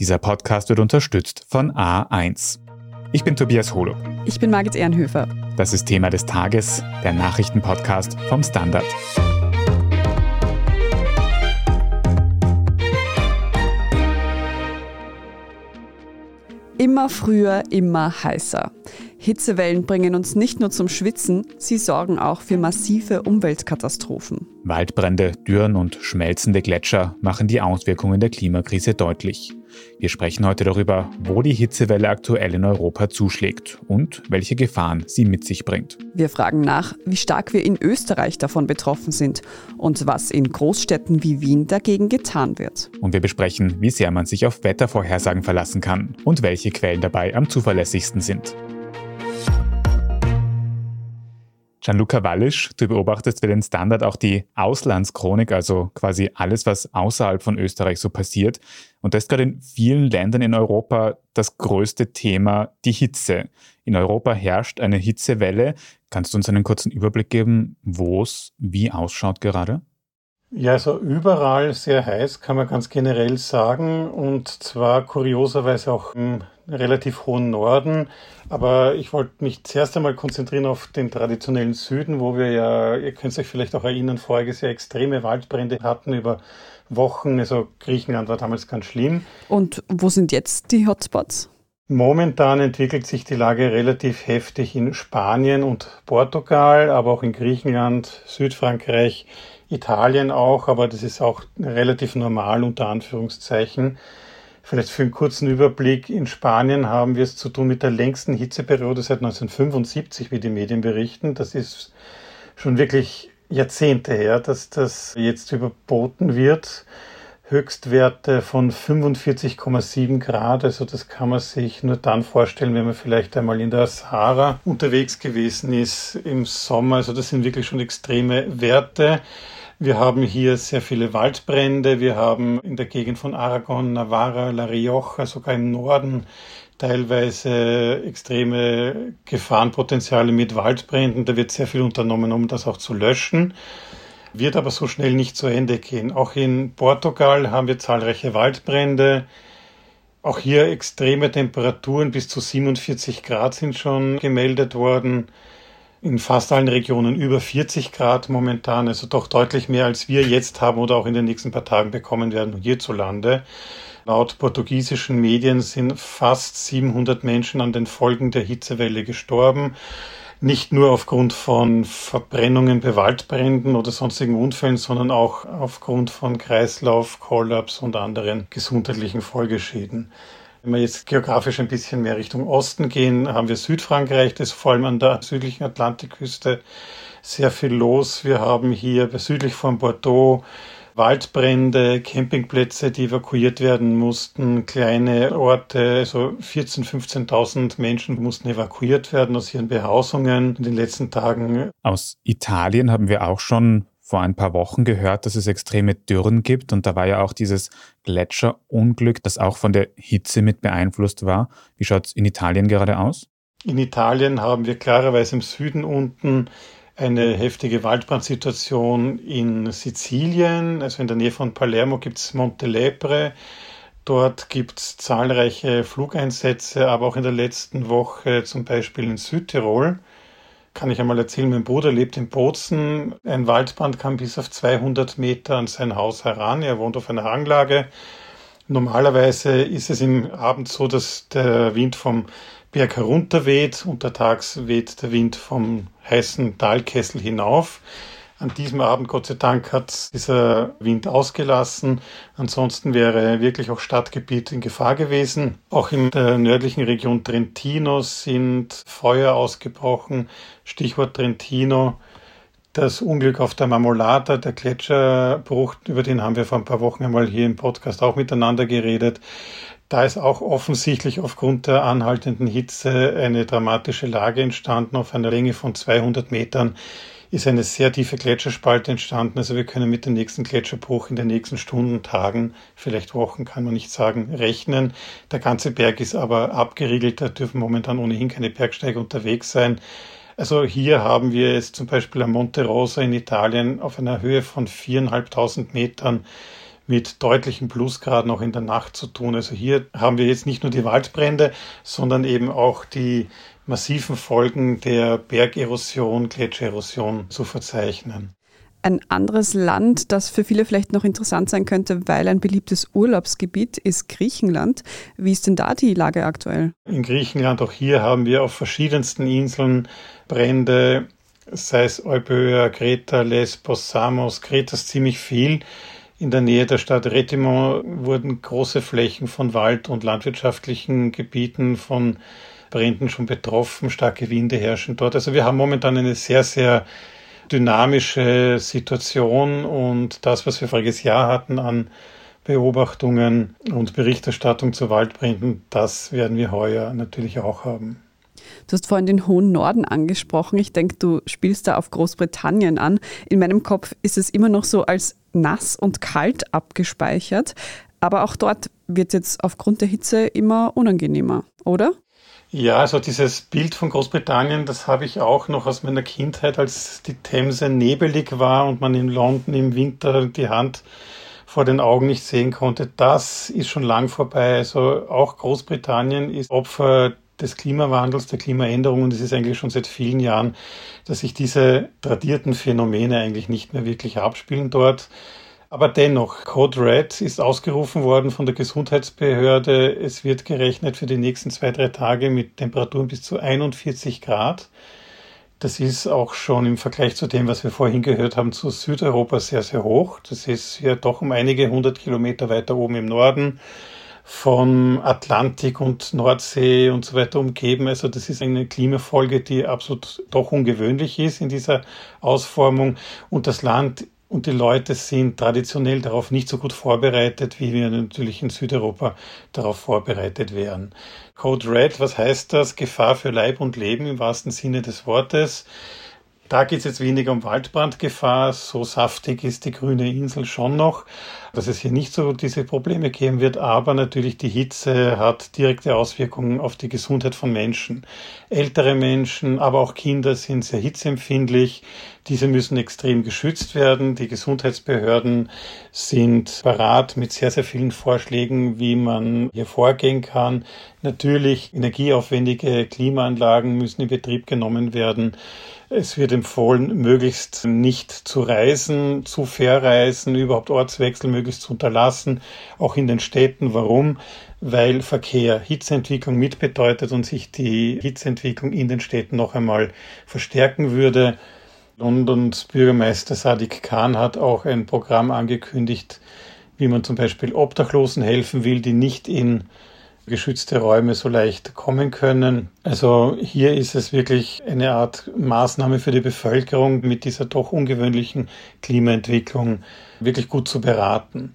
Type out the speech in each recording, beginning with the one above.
Dieser Podcast wird unterstützt von A1. Ich bin Tobias Holub. Ich bin Margit Ehrenhöfer. Das ist Thema des Tages, der Nachrichtenpodcast vom Standard. Immer früher, immer heißer. Hitzewellen bringen uns nicht nur zum Schwitzen, sie sorgen auch für massive Umweltkatastrophen. Waldbrände, Dürren und schmelzende Gletscher machen die Auswirkungen der Klimakrise deutlich. Wir sprechen heute darüber, wo die Hitzewelle aktuell in Europa zuschlägt und welche Gefahren sie mit sich bringt. Wir fragen nach, wie stark wir in Österreich davon betroffen sind und was in Großstädten wie Wien dagegen getan wird. Und wir besprechen, wie sehr man sich auf Wettervorhersagen verlassen kann und welche Quellen dabei am zuverlässigsten sind. Gianluca Wallisch, du beobachtest für den Standard auch die Auslandschronik, also quasi alles, was außerhalb von Österreich so passiert. Und das ist gerade in vielen Ländern in Europa das größte Thema, die Hitze. In Europa herrscht eine Hitzewelle. Kannst du uns einen kurzen Überblick geben, wo es wie ausschaut gerade? Ja, also überall sehr heiß, kann man ganz generell sagen. Und zwar kurioserweise auch im relativ hohen Norden. Aber ich wollte mich zuerst einmal konzentrieren auf den traditionellen Süden, wo wir ja, ihr könnt euch vielleicht auch erinnern, voriges Jahr extreme Waldbrände hatten über Wochen. Also Griechenland war damals ganz schlimm. Und wo sind jetzt die Hotspots? Momentan entwickelt sich die Lage relativ heftig in Spanien und Portugal, aber auch in Griechenland, Südfrankreich, Italien auch, aber das ist auch relativ normal unter Anführungszeichen. Vielleicht für einen kurzen Überblick. In Spanien haben wir es zu tun mit der längsten Hitzeperiode seit 1975, wie die Medien berichten. Das ist schon wirklich Jahrzehnte her, dass das jetzt überboten wird. Höchstwerte von 45,7 Grad. Also das kann man sich nur dann vorstellen, wenn man vielleicht einmal in der Sahara unterwegs gewesen ist im Sommer. Also das sind wirklich schon extreme Werte. Wir haben hier sehr viele Waldbrände. Wir haben in der Gegend von Aragon, Navarra, La Rioja, sogar im Norden teilweise extreme Gefahrenpotenziale mit Waldbränden. Da wird sehr viel unternommen, um das auch zu löschen. Wird aber so schnell nicht zu Ende gehen. Auch in Portugal haben wir zahlreiche Waldbrände. Auch hier extreme Temperaturen bis zu 47 Grad sind schon gemeldet worden in fast allen Regionen über 40 Grad momentan, also doch deutlich mehr als wir jetzt haben oder auch in den nächsten paar Tagen bekommen werden hierzulande. Laut portugiesischen Medien sind fast 700 Menschen an den Folgen der Hitzewelle gestorben. Nicht nur aufgrund von Verbrennungen bei Waldbränden oder sonstigen Unfällen, sondern auch aufgrund von Kreislauf, Kollaps und anderen gesundheitlichen Folgeschäden. Wenn wir jetzt geografisch ein bisschen mehr Richtung Osten gehen, haben wir Südfrankreich, das ist vor allem an der südlichen Atlantikküste sehr viel los. Wir haben hier südlich von Bordeaux Waldbrände, Campingplätze, die evakuiert werden mussten, kleine Orte, also 14.000, 15.000 Menschen mussten evakuiert werden aus ihren Behausungen in den letzten Tagen. Aus Italien haben wir auch schon vor ein paar Wochen gehört, dass es extreme Dürren gibt und da war ja auch dieses Gletscherunglück, das auch von der Hitze mit beeinflusst war. Wie schaut es in Italien gerade aus? In Italien haben wir klarerweise im Süden unten eine heftige Waldbrandsituation in Sizilien, also in der Nähe von Palermo gibt es Monte Lepre. Dort gibt es zahlreiche Flugeinsätze, aber auch in der letzten Woche zum Beispiel in Südtirol kann ich einmal erzählen, mein Bruder lebt in Bozen. Ein Waldbrand kam bis auf 200 Meter an sein Haus heran. Er wohnt auf einer Hanglage. Normalerweise ist es im Abend so, dass der Wind vom Berg herunterweht. Untertags weht der Wind vom heißen Talkessel hinauf. An diesem Abend, Gott sei Dank, hat dieser Wind ausgelassen. Ansonsten wäre wirklich auch Stadtgebiet in Gefahr gewesen. Auch in der nördlichen Region Trentino sind Feuer ausgebrochen. Stichwort Trentino. Das Unglück auf der Marmolata, der Gletscherbruch, über den haben wir vor ein paar Wochen einmal hier im Podcast auch miteinander geredet. Da ist auch offensichtlich aufgrund der anhaltenden Hitze eine dramatische Lage entstanden auf einer Länge von 200 Metern ist eine sehr tiefe Gletscherspalte entstanden. Also wir können mit dem nächsten Gletscherbruch in den nächsten Stunden, Tagen, vielleicht Wochen, kann man nicht sagen, rechnen. Der ganze Berg ist aber abgeriegelt. Da dürfen momentan ohnehin keine Bergsteiger unterwegs sein. Also hier haben wir jetzt zum Beispiel am Monte Rosa in Italien auf einer Höhe von viereinhalbtausend Metern mit deutlichen Plusgraden auch in der Nacht zu tun. Also hier haben wir jetzt nicht nur die Waldbrände, sondern eben auch die massiven Folgen der Bergerosion, Gletschererosion zu verzeichnen. Ein anderes Land, das für viele vielleicht noch interessant sein könnte, weil ein beliebtes Urlaubsgebiet ist Griechenland. Wie ist denn da die Lage aktuell? In Griechenland, auch hier haben wir auf verschiedensten Inseln Brände, sei es Euböa, Kreta, Lesbos, Samos, Kreta ist ziemlich viel. In der Nähe der Stadt Retimon wurden große Flächen von Wald- und landwirtschaftlichen Gebieten von Bränden schon betroffen. Starke Winde herrschen dort. Also wir haben momentan eine sehr, sehr dynamische Situation und das, was wir voriges Jahr hatten an Beobachtungen und Berichterstattung zu Waldbränden, das werden wir heuer natürlich auch haben. Du hast vorhin den hohen Norden angesprochen. Ich denke, du spielst da auf Großbritannien an. In meinem Kopf ist es immer noch so als nass und kalt abgespeichert. Aber auch dort wird jetzt aufgrund der Hitze immer unangenehmer, oder? Ja, also dieses Bild von Großbritannien, das habe ich auch noch aus meiner Kindheit, als die Themse nebelig war und man in London im Winter die Hand vor den Augen nicht sehen konnte. Das ist schon lang vorbei. Also auch Großbritannien ist Opfer des Klimawandels, der Klimaänderung und es ist eigentlich schon seit vielen Jahren, dass sich diese tradierten Phänomene eigentlich nicht mehr wirklich abspielen dort. Aber dennoch, Code Red ist ausgerufen worden von der Gesundheitsbehörde. Es wird gerechnet für die nächsten zwei, drei Tage mit Temperaturen bis zu 41 Grad. Das ist auch schon im Vergleich zu dem, was wir vorhin gehört haben, zu Südeuropa sehr, sehr hoch. Das ist ja doch um einige hundert Kilometer weiter oben im Norden vom Atlantik und Nordsee und so weiter umgeben. Also das ist eine Klimafolge, die absolut doch ungewöhnlich ist in dieser Ausformung. Und das Land und die Leute sind traditionell darauf nicht so gut vorbereitet, wie wir natürlich in Südeuropa darauf vorbereitet wären. Code Red, was heißt das? Gefahr für Leib und Leben im wahrsten Sinne des Wortes. Da geht es jetzt weniger um Waldbrandgefahr, so saftig ist die grüne Insel schon noch, dass es hier nicht so diese Probleme geben wird, aber natürlich die Hitze hat direkte Auswirkungen auf die Gesundheit von Menschen. Ältere Menschen, aber auch Kinder sind sehr hitzeempfindlich. Diese müssen extrem geschützt werden. Die Gesundheitsbehörden sind parat mit sehr, sehr vielen Vorschlägen, wie man hier vorgehen kann. Natürlich energieaufwendige Klimaanlagen müssen in Betrieb genommen werden. Es wird empfohlen, möglichst nicht zu reisen, zu verreisen, überhaupt Ortswechsel möglichst zu unterlassen, auch in den Städten. Warum? Weil Verkehr Hitzeentwicklung mit bedeutet und sich die Hitzeentwicklung in den Städten noch einmal verstärken würde. Londons Bürgermeister Sadiq Khan hat auch ein Programm angekündigt, wie man zum Beispiel Obdachlosen helfen will, die nicht in geschützte Räume so leicht kommen können. Also hier ist es wirklich eine Art Maßnahme für die Bevölkerung mit dieser doch ungewöhnlichen Klimaentwicklung wirklich gut zu beraten.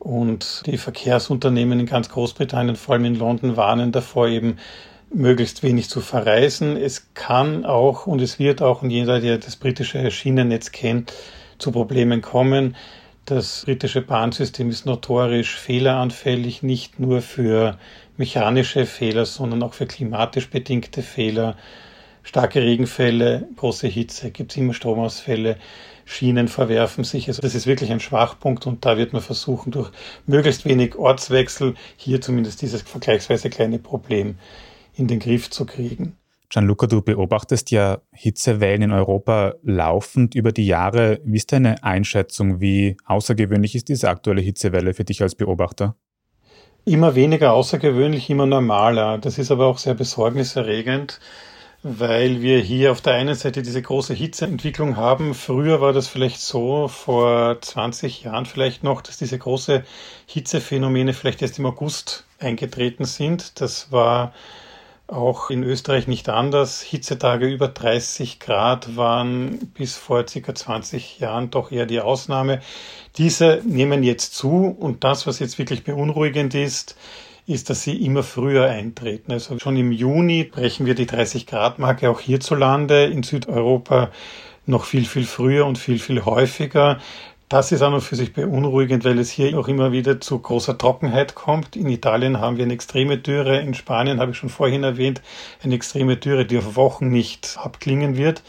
Und die Verkehrsunternehmen in ganz Großbritannien, vor allem in London, warnen davor eben, möglichst wenig zu verreisen. Es kann auch und es wird auch, und jeder, der das britische Schienennetz kennt, zu Problemen kommen. Das britische Bahnsystem ist notorisch fehleranfällig, nicht nur für mechanische Fehler, sondern auch für klimatisch bedingte Fehler. Starke Regenfälle, große Hitze, gibt es immer Stromausfälle, Schienen verwerfen sich. Also das ist wirklich ein Schwachpunkt und da wird man versuchen, durch möglichst wenig Ortswechsel hier zumindest dieses vergleichsweise kleine Problem in den Griff zu kriegen. Gianluca, du beobachtest ja Hitzewellen in Europa laufend über die Jahre. Wie ist deine Einschätzung? Wie außergewöhnlich ist diese aktuelle Hitzewelle für dich als Beobachter? Immer weniger außergewöhnlich, immer normaler. Das ist aber auch sehr besorgniserregend, weil wir hier auf der einen Seite diese große Hitzeentwicklung haben. Früher war das vielleicht so, vor 20 Jahren vielleicht noch, dass diese große Hitzephänomene vielleicht erst im August eingetreten sind. Das war auch in Österreich nicht anders. Hitzetage über 30 Grad waren bis vor circa 20 Jahren doch eher die Ausnahme. Diese nehmen jetzt zu und das, was jetzt wirklich beunruhigend ist, ist, dass sie immer früher eintreten. Also schon im Juni brechen wir die 30 Grad Marke auch hierzulande, in Südeuropa noch viel, viel früher und viel, viel häufiger. Das ist an und für sich beunruhigend, weil es hier auch immer wieder zu großer Trockenheit kommt. In Italien haben wir eine extreme Dürre, in Spanien habe ich schon vorhin erwähnt, eine extreme Dürre, die auf Wochen nicht abklingen wird.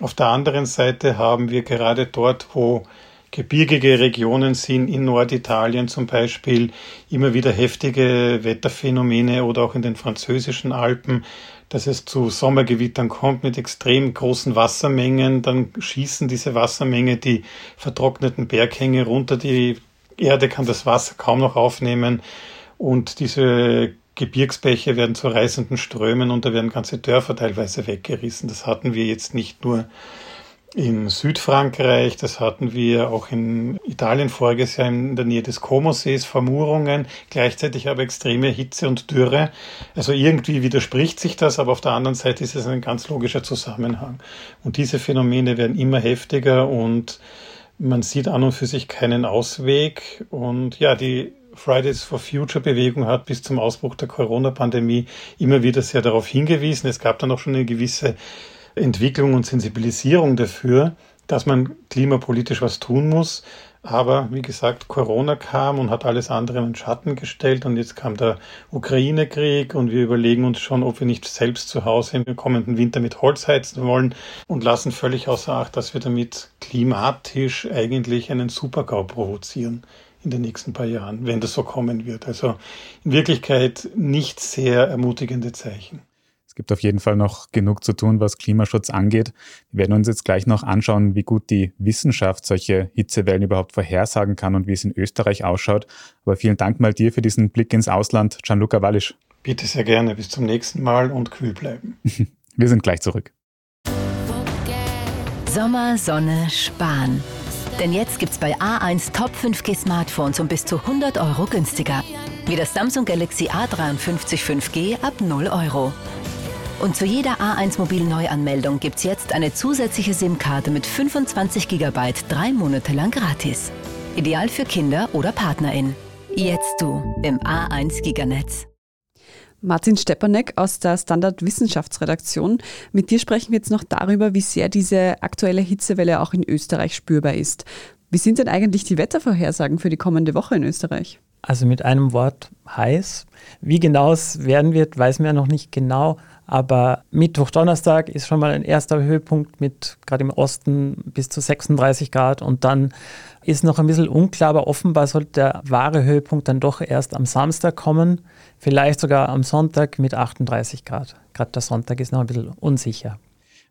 Auf der anderen Seite haben wir gerade dort, wo gebirgige Regionen sind, in Norditalien zum Beispiel, immer wieder heftige Wetterphänomene oder auch in den französischen Alpen, dass es zu Sommergewittern kommt mit extrem großen Wassermengen. Dann schießen diese Wassermenge die vertrockneten Berghänge runter. Die Erde kann das Wasser kaum noch aufnehmen und diese Gebirgsbäche werden zu reißenden Strömen und da werden ganze Dörfer teilweise weggerissen. Das hatten wir jetzt nicht nur in Südfrankreich, das hatten wir auch in Italien voriges Jahr in der Nähe des Como-Sees, Vermurungen, gleichzeitig aber extreme Hitze und Dürre. Also irgendwie widerspricht sich das, aber auf der anderen Seite ist es ein ganz logischer Zusammenhang. Und diese Phänomene werden immer heftiger und man sieht an und für sich keinen Ausweg. Und ja, die Fridays for Future Bewegung hat bis zum Ausbruch der Corona-Pandemie immer wieder sehr darauf hingewiesen. Es gab dann auch schon eine gewisse Entwicklung und Sensibilisierung dafür, dass man klimapolitisch was tun muss. Aber wie gesagt, Corona kam und hat alles andere in den Schatten gestellt und jetzt kam der Ukraine-Krieg und wir überlegen uns schon, ob wir nicht selbst zu Hause im kommenden Winter mit Holz heizen wollen und lassen völlig außer Acht, dass wir damit klimatisch eigentlich einen Supergau provozieren in den nächsten paar Jahren, wenn das so kommen wird. Also in Wirklichkeit nicht sehr ermutigende Zeichen. Es gibt auf jeden Fall noch genug zu tun, was Klimaschutz angeht. Wir werden uns jetzt gleich noch anschauen, wie gut die Wissenschaft solche Hitzewellen überhaupt vorhersagen kann und wie es in Österreich ausschaut. Aber vielen Dank mal dir für diesen Blick ins Ausland, Gianluca Wallisch. Bitte sehr gerne. Bis zum nächsten Mal und kühl bleiben. Wir sind gleich zurück. Sommer, Sonne, Spahn. Denn jetzt gibt's bei A1 Top 5G Smartphones um bis zu 100 Euro günstiger. Wie das Samsung Galaxy A53 5G ab 0 Euro. Und zu jeder A1 Mobil Neuanmeldung gibt's jetzt eine zusätzliche SIM-Karte mit 25 GB drei Monate lang gratis. Ideal für Kinder oder PartnerInnen. Jetzt du im A1 Giganetz. Martin Stepanek aus der Standard Wissenschaftsredaktion. Mit dir sprechen wir jetzt noch darüber, wie sehr diese aktuelle Hitzewelle auch in Österreich spürbar ist. Wie sind denn eigentlich die Wettervorhersagen für die kommende Woche in Österreich? Also mit einem Wort heiß. Wie genau es werden wird, weiß man ja noch nicht genau. Aber Mittwoch, Donnerstag ist schon mal ein erster Höhepunkt mit gerade im Osten bis zu 36 Grad. Und dann ist noch ein bisschen unklar, aber offenbar sollte der wahre Höhepunkt dann doch erst am Samstag kommen. Vielleicht sogar am Sonntag mit 38 Grad. Gerade der Sonntag ist noch ein bisschen unsicher.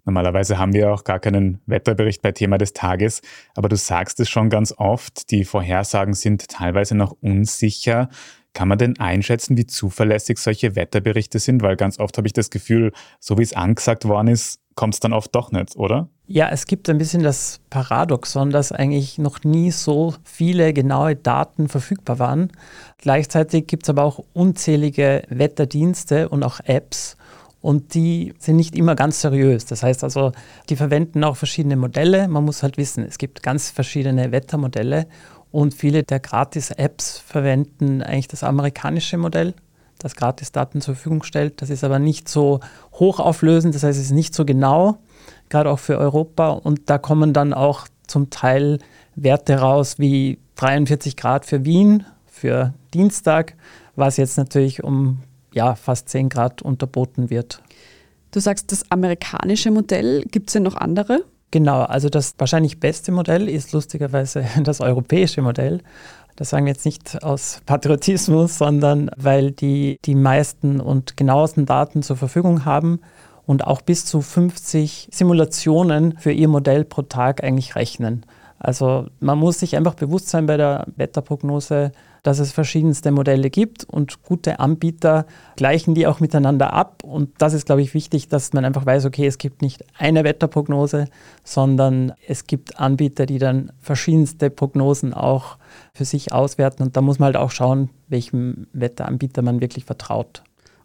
Normalerweise haben wir auch gar keinen Wetterbericht bei Thema des Tages, aber du sagst es schon ganz oft, die Vorhersagen sind teilweise noch unsicher. Kann man denn einschätzen, wie zuverlässig solche Wetterberichte sind? Weil ganz oft habe ich das Gefühl, so wie es angesagt worden ist, kommt es dann oft doch nicht, oder? Ja, es gibt ein bisschen das Paradoxon, dass eigentlich noch nie so viele genaue Daten verfügbar waren. Gleichzeitig gibt es aber auch unzählige Wetterdienste und auch Apps. Und die sind nicht immer ganz seriös. Das heißt also, die verwenden auch verschiedene Modelle. Man muss halt wissen, es gibt ganz verschiedene Wettermodelle. Und viele der Gratis-Apps verwenden eigentlich das amerikanische Modell, das Gratis-Daten zur Verfügung stellt. Das ist aber nicht so hochauflösend, das heißt, es ist nicht so genau, gerade auch für Europa. Und da kommen dann auch zum Teil Werte raus wie 43 Grad für Wien für Dienstag, was jetzt natürlich um ja, fast 10 Grad unterboten wird. Du sagst das amerikanische Modell, gibt es denn noch andere? Genau, also das wahrscheinlich beste Modell ist lustigerweise das europäische Modell. Das sagen wir jetzt nicht aus Patriotismus, sondern weil die die meisten und genauesten Daten zur Verfügung haben und auch bis zu 50 Simulationen für ihr Modell pro Tag eigentlich rechnen. Also man muss sich einfach bewusst sein bei der Wetterprognose, dass es verschiedenste Modelle gibt und gute Anbieter gleichen die auch miteinander ab. Und das ist, glaube ich, wichtig, dass man einfach weiß, okay, es gibt nicht eine Wetterprognose, sondern es gibt Anbieter, die dann verschiedenste Prognosen auch für sich auswerten. Und da muss man halt auch schauen, welchem Wetteranbieter man wirklich vertraut.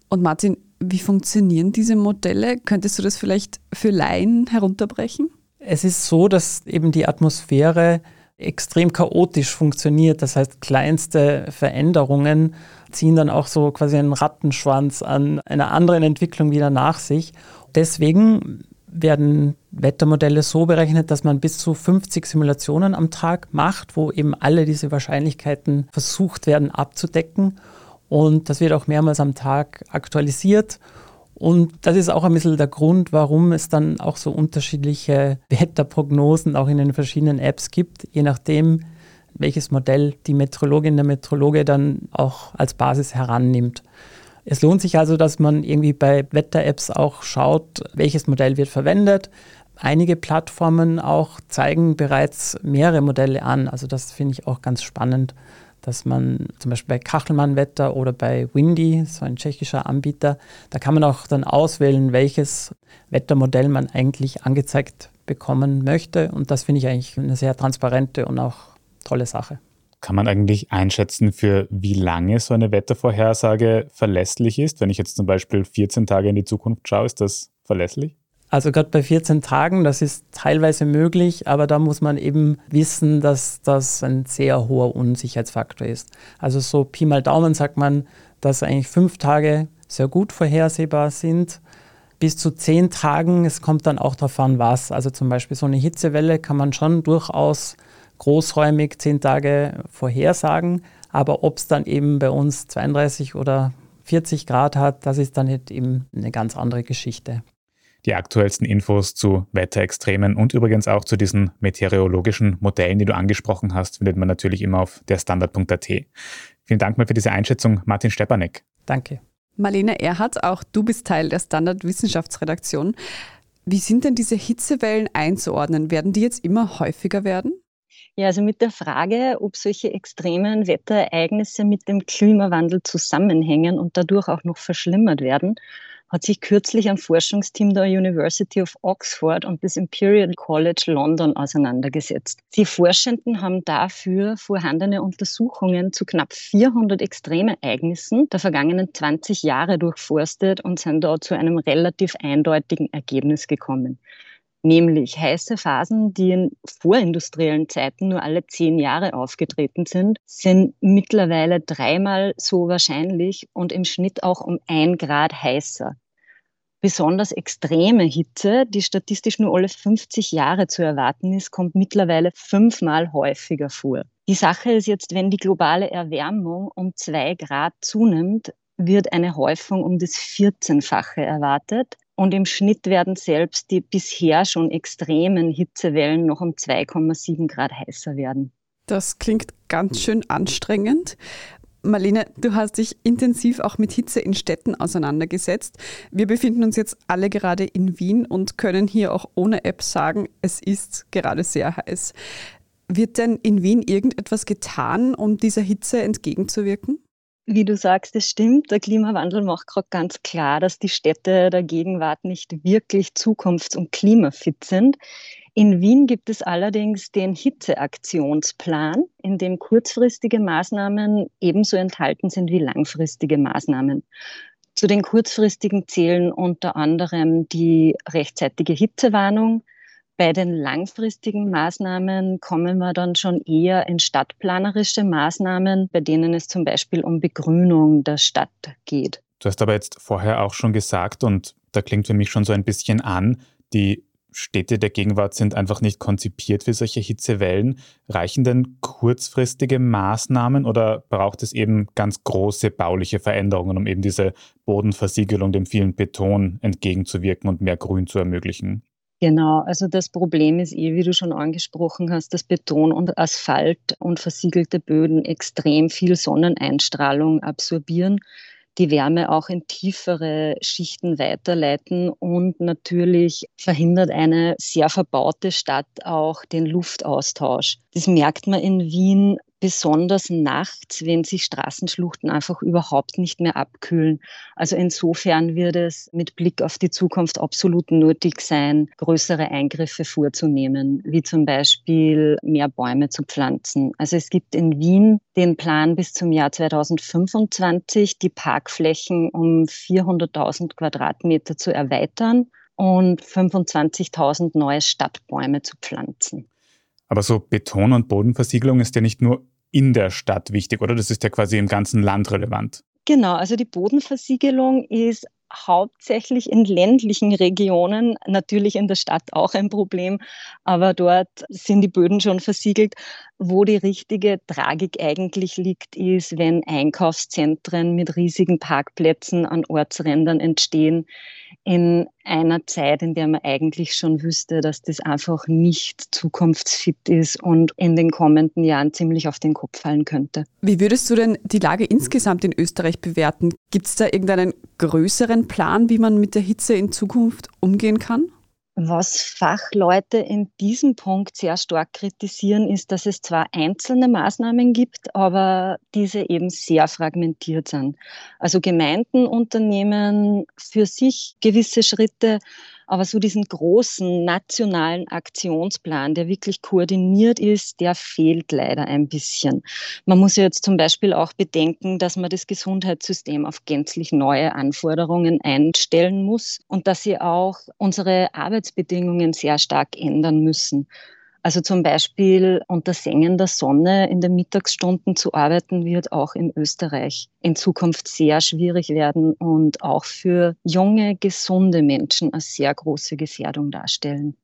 Und Martin, wie funktionieren diese Modelle? Könntest du das vielleicht für Laien herunterbrechen? Es ist so, dass eben die Atmosphäre extrem chaotisch funktioniert. Das heißt, kleinste Veränderungen ziehen dann auch so quasi einen Rattenschwanz an einer anderen Entwicklung wieder nach sich. Deswegen werden Wettermodelle so berechnet, dass man bis zu 50 Simulationen am Tag macht, wo eben alle diese Wahrscheinlichkeiten versucht werden abzudecken. Und das wird auch mehrmals am Tag aktualisiert. Und das ist auch ein bisschen der Grund, warum es dann auch so unterschiedliche Wetterprognosen auch in den verschiedenen Apps gibt, je nachdem, welches Modell die Meteorologin, der Meteorologe dann auch als Basis herannimmt. Es lohnt sich also, dass man irgendwie bei Wetter-Apps auch schaut, welches Modell wird verwendet. Einige Plattformen auch zeigen bereits mehrere Modelle an. Also das finde ich auch ganz spannend dass man zum Beispiel bei Kachelmann-Wetter oder bei Windy, so ein tschechischer Anbieter, da kann man auch dann auswählen, welches Wettermodell man eigentlich angezeigt bekommen möchte. Und das finde ich eigentlich eine sehr transparente und auch tolle Sache. Kann man eigentlich einschätzen, für wie lange so eine Wettervorhersage verlässlich ist? Wenn ich jetzt zum Beispiel 14 Tage in die Zukunft schaue, ist das verlässlich? Also gerade bei 14 Tagen, das ist teilweise möglich, aber da muss man eben wissen, dass das ein sehr hoher Unsicherheitsfaktor ist. Also so Pi mal Daumen sagt man, dass eigentlich fünf Tage sehr gut vorhersehbar sind. Bis zu zehn Tagen, es kommt dann auch darauf an, was. Also zum Beispiel so eine Hitzewelle kann man schon durchaus großräumig zehn Tage vorhersagen, aber ob es dann eben bei uns 32 oder 40 Grad hat, das ist dann eben eine ganz andere Geschichte. Die aktuellsten Infos zu Wetterextremen und übrigens auch zu diesen meteorologischen Modellen, die du angesprochen hast, findet man natürlich immer auf derstandard.at. Vielen Dank mal für diese Einschätzung, Martin Stepanek. Danke. Marlene Erhardt, auch du bist Teil der Standard Wissenschaftsredaktion. Wie sind denn diese Hitzewellen einzuordnen? Werden die jetzt immer häufiger werden? Ja, also mit der Frage, ob solche extremen Wetterereignisse mit dem Klimawandel zusammenhängen und dadurch auch noch verschlimmert werden, hat sich kürzlich ein Forschungsteam der University of Oxford und des Imperial College London auseinandergesetzt. Die Forschenden haben dafür vorhandene Untersuchungen zu knapp 400 Extremereignissen der vergangenen 20 Jahre durchforstet und sind dort zu einem relativ eindeutigen Ergebnis gekommen nämlich heiße Phasen, die in vorindustriellen Zeiten nur alle zehn Jahre aufgetreten sind, sind mittlerweile dreimal so wahrscheinlich und im Schnitt auch um ein Grad heißer. Besonders extreme Hitze, die statistisch nur alle 50 Jahre zu erwarten ist, kommt mittlerweile fünfmal häufiger vor. Die Sache ist jetzt, wenn die globale Erwärmung um zwei Grad zunimmt, wird eine Häufung um das 14-fache erwartet. Und im Schnitt werden selbst die bisher schon extremen Hitzewellen noch um 2,7 Grad heißer werden. Das klingt ganz schön anstrengend. Marlene, du hast dich intensiv auch mit Hitze in Städten auseinandergesetzt. Wir befinden uns jetzt alle gerade in Wien und können hier auch ohne App sagen, es ist gerade sehr heiß. Wird denn in Wien irgendetwas getan, um dieser Hitze entgegenzuwirken? Wie du sagst, es stimmt. Der Klimawandel macht gerade ganz klar, dass die Städte der Gegenwart nicht wirklich zukunfts- und klimafit sind. In Wien gibt es allerdings den Hitzeaktionsplan, in dem kurzfristige Maßnahmen ebenso enthalten sind wie langfristige Maßnahmen. Zu den kurzfristigen zählen unter anderem die rechtzeitige Hitzewarnung, bei den langfristigen Maßnahmen kommen wir dann schon eher in stadtplanerische Maßnahmen, bei denen es zum Beispiel um Begrünung der Stadt geht. Du hast aber jetzt vorher auch schon gesagt, und da klingt für mich schon so ein bisschen an, die Städte der Gegenwart sind einfach nicht konzipiert für solche Hitzewellen. Reichen denn kurzfristige Maßnahmen oder braucht es eben ganz große bauliche Veränderungen, um eben diese Bodenversiegelung, dem vielen Beton entgegenzuwirken und mehr Grün zu ermöglichen? Genau, also das Problem ist eh, wie du schon angesprochen hast, dass Beton und Asphalt und versiegelte Böden extrem viel Sonneneinstrahlung absorbieren, die Wärme auch in tiefere Schichten weiterleiten und natürlich verhindert eine sehr verbaute Stadt auch den Luftaustausch. Das merkt man in Wien besonders nachts, wenn sich Straßenschluchten einfach überhaupt nicht mehr abkühlen. Also insofern wird es mit Blick auf die Zukunft absolut nötig sein, größere Eingriffe vorzunehmen, wie zum Beispiel mehr Bäume zu pflanzen. Also es gibt in Wien den Plan bis zum Jahr 2025, die Parkflächen um 400.000 Quadratmeter zu erweitern und 25.000 neue Stadtbäume zu pflanzen. Aber so Beton- und Bodenversiegelung ist ja nicht nur in der Stadt wichtig, oder? Das ist ja quasi im ganzen Land relevant. Genau, also die Bodenversiegelung ist hauptsächlich in ländlichen Regionen, natürlich in der Stadt auch ein Problem, aber dort sind die Böden schon versiegelt. Wo die richtige Tragik eigentlich liegt, ist, wenn Einkaufszentren mit riesigen Parkplätzen an Ortsrändern entstehen, in einer Zeit, in der man eigentlich schon wüsste, dass das einfach nicht zukunftsfit ist und in den kommenden Jahren ziemlich auf den Kopf fallen könnte. Wie würdest du denn die Lage insgesamt in Österreich bewerten? Gibt es da irgendeinen größeren Plan, wie man mit der Hitze in Zukunft umgehen kann? Was Fachleute in diesem Punkt sehr stark kritisieren, ist, dass es zwar einzelne Maßnahmen gibt, aber diese eben sehr fragmentiert sind. Also Gemeinden unternehmen für sich gewisse Schritte, aber so diesen großen nationalen Aktionsplan, der wirklich koordiniert ist, der fehlt leider ein bisschen. Man muss jetzt zum Beispiel auch bedenken, dass man das Gesundheitssystem auf gänzlich neue Anforderungen einstellen muss und dass sie auch unsere Arbeitsbedingungen sehr stark ändern müssen. Also zum Beispiel unter sengender Sonne in den Mittagsstunden zu arbeiten, wird auch in Österreich in Zukunft sehr schwierig werden und auch für junge, gesunde Menschen eine sehr große Gefährdung darstellen.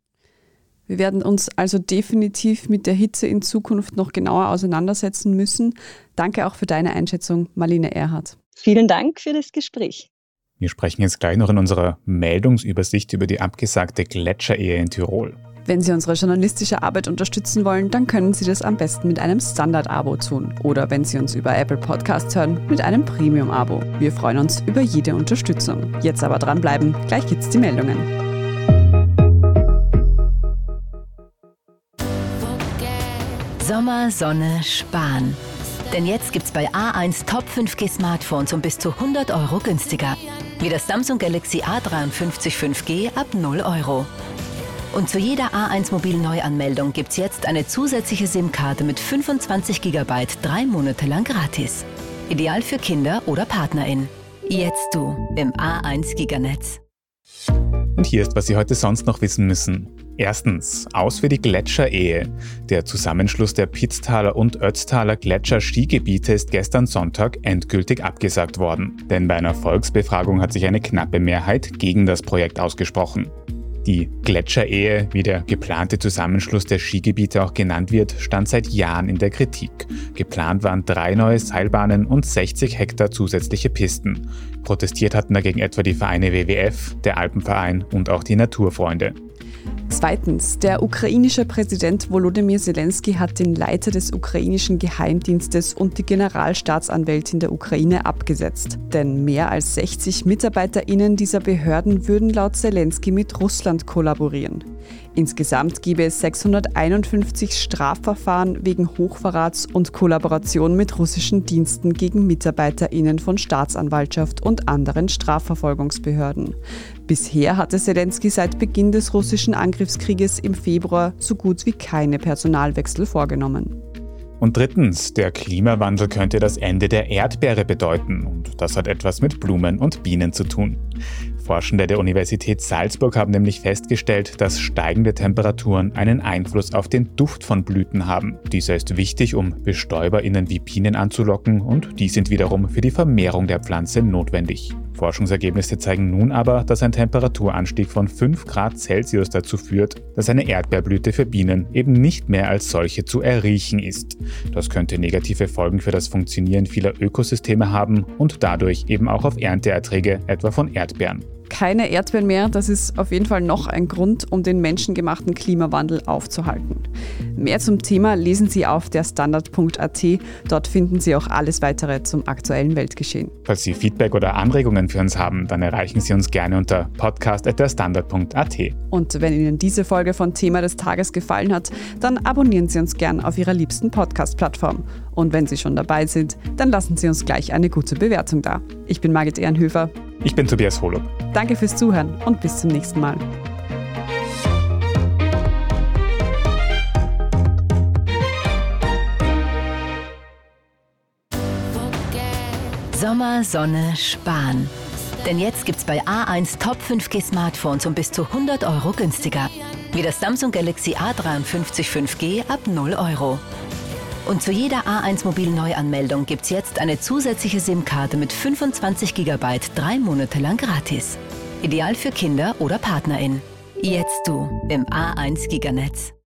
Wir werden uns also definitiv mit der Hitze in Zukunft noch genauer auseinandersetzen müssen. Danke auch für deine Einschätzung, Marlene Erhardt. Vielen Dank für das Gespräch. Wir sprechen jetzt gleich noch in unserer Meldungsübersicht über die abgesagte Gletscherehe in Tirol. Wenn Sie unsere journalistische Arbeit unterstützen wollen, dann können Sie das am besten mit einem Standard-Abo tun oder wenn Sie uns über Apple Podcasts hören, mit einem Premium-Abo. Wir freuen uns über jede Unterstützung. Jetzt aber dranbleiben, gleich gibt's die Meldungen. Sommer, Sonne, Sparen. Denn jetzt gibt's bei A1 Top 5G Smartphones um bis zu 100 Euro günstiger. Wie das Samsung Galaxy A53 5G ab 0 Euro. Und zu jeder A1 Mobil Neuanmeldung gibt's jetzt eine zusätzliche SIM-Karte mit 25 GB drei Monate lang gratis. Ideal für Kinder oder PartnerInnen. Jetzt du im A1 Giganetz. Und hier ist, was Sie heute sonst noch wissen müssen. Erstens, aus für die Gletscherehe. Der Zusammenschluss der Pitztaler und Ötztaler Gletscher-Skigebiete ist gestern Sonntag endgültig abgesagt worden. Denn bei einer Volksbefragung hat sich eine knappe Mehrheit gegen das Projekt ausgesprochen. Die Gletscherehe, wie der geplante Zusammenschluss der Skigebiete auch genannt wird, stand seit Jahren in der Kritik. Geplant waren drei neue Seilbahnen und 60 Hektar zusätzliche Pisten. Protestiert hatten dagegen etwa die Vereine WWF, der Alpenverein und auch die Naturfreunde. Zweitens, der ukrainische Präsident Volodymyr Zelensky hat den Leiter des ukrainischen Geheimdienstes und die Generalstaatsanwältin der Ukraine abgesetzt. Denn mehr als 60 MitarbeiterInnen dieser Behörden würden laut Zelensky mit Russland kollaborieren. Insgesamt gebe es 651 Strafverfahren wegen Hochverrats und Kollaboration mit russischen Diensten gegen MitarbeiterInnen von Staatsanwaltschaft und anderen Strafverfolgungsbehörden. Bisher hatte Zelensky seit Beginn des russischen Angriffskrieges im Februar so gut wie keine Personalwechsel vorgenommen. Und drittens, der Klimawandel könnte das Ende der Erdbeere bedeuten und das hat etwas mit Blumen und Bienen zu tun. Forschende der Universität Salzburg haben nämlich festgestellt, dass steigende Temperaturen einen Einfluss auf den Duft von Blüten haben. Dieser ist wichtig, um BestäuberInnen wie Bienen anzulocken und die sind wiederum für die Vermehrung der Pflanze notwendig. Forschungsergebnisse zeigen nun aber, dass ein Temperaturanstieg von 5 Grad Celsius dazu führt, dass eine Erdbeerblüte für Bienen eben nicht mehr als solche zu erriechen ist. Das könnte negative Folgen für das Funktionieren vieler Ökosysteme haben und dadurch eben auch auf Ernteerträge etwa von Erdbeeren keine Erdbeeren mehr, das ist auf jeden Fall noch ein Grund, um den menschengemachten Klimawandel aufzuhalten. Mehr zum Thema lesen Sie auf der Standard.at. Dort finden Sie auch alles weitere zum aktuellen Weltgeschehen. Falls Sie Feedback oder Anregungen für uns haben, dann erreichen Sie uns gerne unter podcast.derstandard.at. Und wenn Ihnen diese Folge von Thema des Tages gefallen hat, dann abonnieren Sie uns gern auf Ihrer liebsten Podcast-Plattform. Und wenn Sie schon dabei sind, dann lassen Sie uns gleich eine gute Bewertung da. Ich bin Margit Ehrenhöfer. Ich bin Tobias Holub. Danke fürs Zuhören und bis zum nächsten Mal. Sommer, Sonne, Sparen. Denn jetzt gibt's bei A1 Top 5G Smartphones um bis zu 100 Euro günstiger. Wie das Samsung Galaxy A53 5G ab 0 Euro. Und zu jeder A1 Mobil Neuanmeldung gibt's jetzt eine zusätzliche SIM-Karte mit 25 GB drei Monate lang gratis. Ideal für Kinder oder PartnerInnen. Jetzt du im A1 Giganetz.